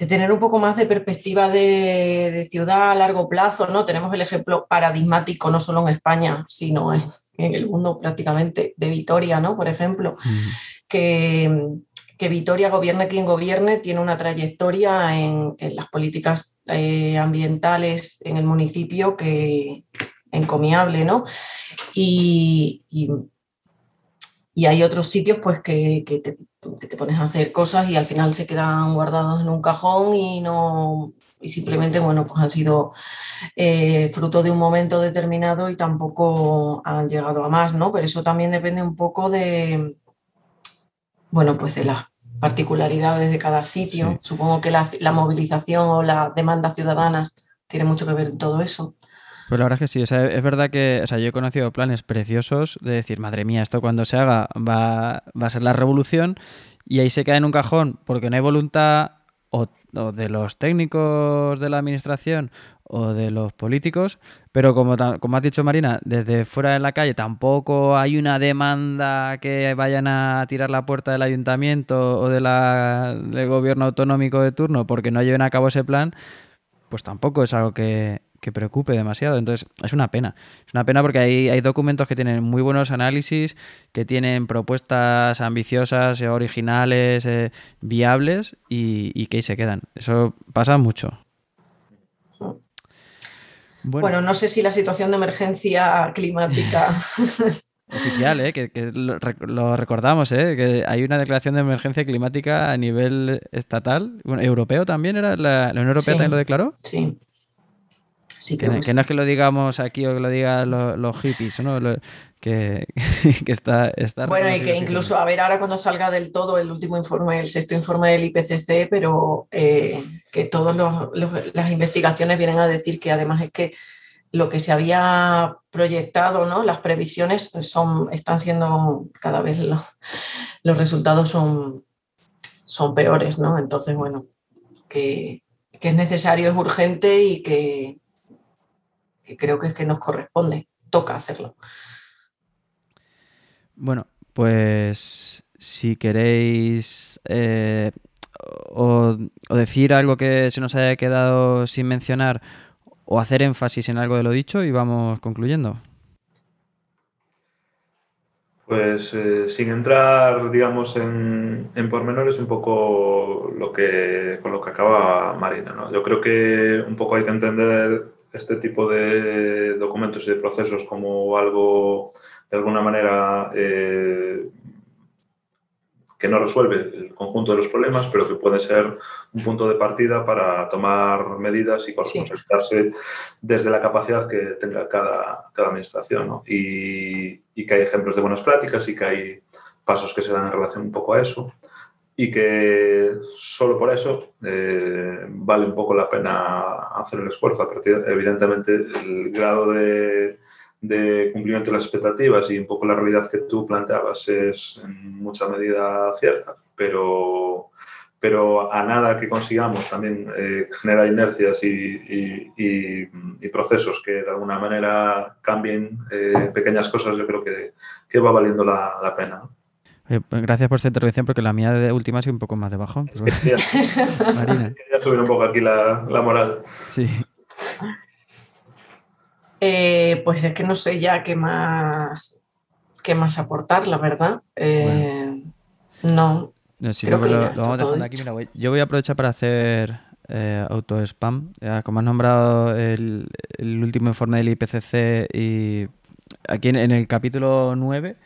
de tener un poco más de perspectiva de, ciudad a largo plazo, ¿no? Tenemos el ejemplo paradigmático, no solo en España, sino en, el mundo prácticamente, de Vitoria, ¿no? Por ejemplo, que, que, Vitoria, gobierne quien gobierne, tiene una trayectoria en, las políticas eh, ambientales en el municipio que encomiable, ¿no? Y, y, hay otros sitios pues que, que te que te pones a hacer cosas y al final se quedan guardados en un cajón y no y simplemente bueno pues han sido eh, fruto de un momento determinado y tampoco han llegado a más no pero eso también depende un poco de bueno pues de las particularidades de cada sitio. Supongo que la, la movilización o las demandas ciudadanas tiene mucho que ver en todo eso pues la verdad es que sí, o sea, es verdad que o sea, yo he conocido planes preciosos de decir, madre mía, esto cuando se haga va, a ser la revolución y ahí se queda en un cajón porque no hay voluntad o, de los técnicos de la administración o de los políticos, pero como, como has dicho Marina, desde fuera de la calle tampoco hay una demanda que vayan a tirar la puerta del ayuntamiento o del gobierno autonómico de turno porque no lleven a cabo ese plan, pues tampoco es algo que, que preocupe demasiado. Entonces, es una pena. Es una pena porque hay, hay documentos que tienen muy buenos análisis, que tienen propuestas ambiciosas, eh, originales, eh, viables y, que ahí se quedan. Eso pasa mucho. Bueno. no sé si la situación de emergencia climática. <laughs> <laughs> Oficial, ¿eh? que, lo, recordamos, ¿eh? que hay una declaración de emergencia climática a nivel estatal, bueno, europeo también, ¿era? ¿La, Unión Europea también lo declaró? Sí que, no es que lo digamos aquí o que lo digan los, hippies, ¿no? <laughs> que, está, está, Bueno, y que incluso, a ver, ahora cuando salga del todo el último informe, el sexto informe del IPCC, pero eh, que todas las investigaciones vienen a decir que además es que lo que se había proyectado, ¿no? las previsiones son, están siendo cada vez los, los resultados son son peores, ¿no? Entonces, bueno, que, es necesario, es urgente y que, creo que es que nos corresponde, toca hacerlo. Bueno, pues si queréis eh, o, decir algo que se nos haya quedado sin mencionar o hacer énfasis en algo de lo dicho y vamos concluyendo. Pues eh, sin entrar, digamos, en, en, pormenores, un poco lo que, con lo que acaba Marina. ¿no? Yo creo que un poco hay que entender este tipo de documentos y de procesos como algo, de alguna manera, eh, que no resuelve el conjunto de los problemas, pero que puede ser un punto de partida para tomar medidas y corresponsabilizarse desde la capacidad que tenga cada, cada administración. Y, y, que hay ejemplos de buenas prácticas y que hay pasos que se dan en relación un poco a eso. Y que solo por eso eh, vale un poco la pena hacer el esfuerzo. Evidentemente, el grado de cumplimiento de las expectativas y un poco la realidad que tú planteabas es en mucha medida cierta, pero, pero a nada que consigamos también eh, generar inercias y, procesos que de alguna manera cambien eh, pequeñas cosas, yo creo que, que va valiendo la pena. Pues gracias por esta intervención, porque la mía de última ha sido un poco más de bajón. <laughs> Quería, subir un poco aquí la, la moral. Sí. Eh, pues es que no sé ya qué más, qué más aportar, la verdad. Eh, no. yo, voy a aprovechar para hacer eh, auto-spam. Como has nombrado el, último informe del IPCC y aquí en, el capítulo 9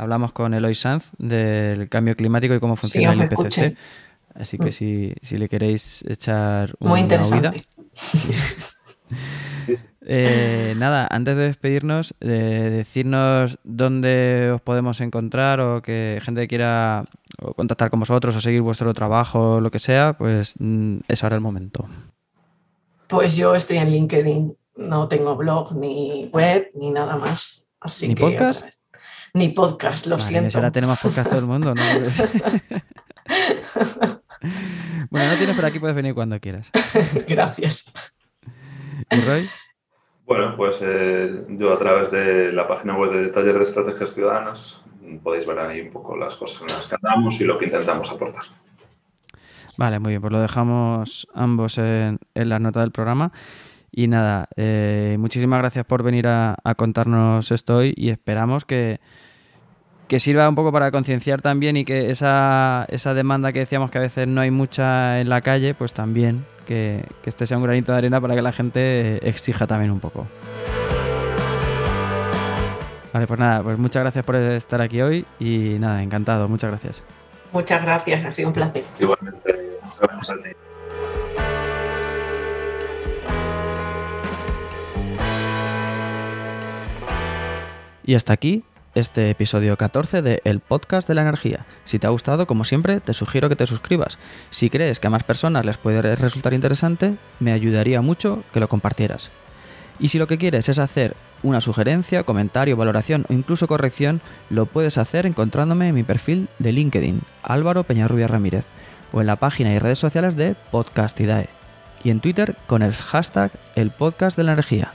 hablamos con Eloy Sanz del cambio climático y cómo funciona el IPCC. Así que mm. si, si, le queréis echar una Muy interesante. <laughs> Eh, nada, antes de despedirnos, de decirnos dónde os podemos encontrar o que gente quiera contactar con vosotros o seguir vuestro trabajo o lo que sea, pues mm, es ahora el momento. Pues yo estoy en LinkedIn, no tengo blog ni web ni nada más. Así ¿Ni podcast? Ni podcast, lo siento. Ahora tenemos podcast todo el mundo, ¿no? <laughs> bueno, no tienes por aquí, puedes venir cuando quieras. <laughs> Gracias. ¿Y Roy? Bueno, pues eh, yo a través de la página web de Taller de Estrategias Ciudadanas podéis ver ahí un poco las cosas en las que andamos y lo que intentamos aportar. Vale, muy bien, pues lo dejamos ambos en, la nota del programa. Y nada, eh, muchísimas gracias por venir a, contarnos esto hoy y esperamos que, que sirva un poco para concienciar también y que esa, esa demanda que decíamos que a veces no hay mucha en la calle, pues también que, este sea un granito de arena para que la gente exija también un poco. Vale, pues nada, pues muchas gracias por estar aquí hoy y nada, encantado, muchas gracias. Muchas gracias, ha sido un placer. Igualmente, muchas gracias a ti. Y hasta aquí este episodio 14 de El Podcast de la Energía. Si te ha gustado, como siempre, te sugiero que te suscribas. Si crees que a más personas les puede resultar interesante, me ayudaría mucho que lo compartieras. Y si lo que quieres es hacer una sugerencia, comentario, valoración o incluso corrección, lo puedes hacer encontrándome en mi perfil de LinkedIn, Álvaro Peñarrubia Ramírez, o en la página y redes sociales de Podcastidae, y en Twitter con el hashtag El Podcast de la Energía.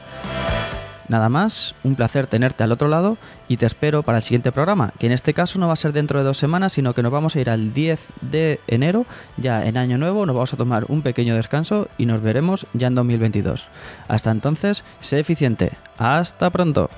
Nada más, un placer tenerte al otro lado y te espero para el siguiente programa, que en este caso no va a ser dentro de dos semanas, sino que nos vamos a ir al 10 de enero, ya en año nuevo, nos vamos a tomar un pequeño descanso y nos veremos ya en 2022. Hasta entonces, sé eficiente. Hasta pronto.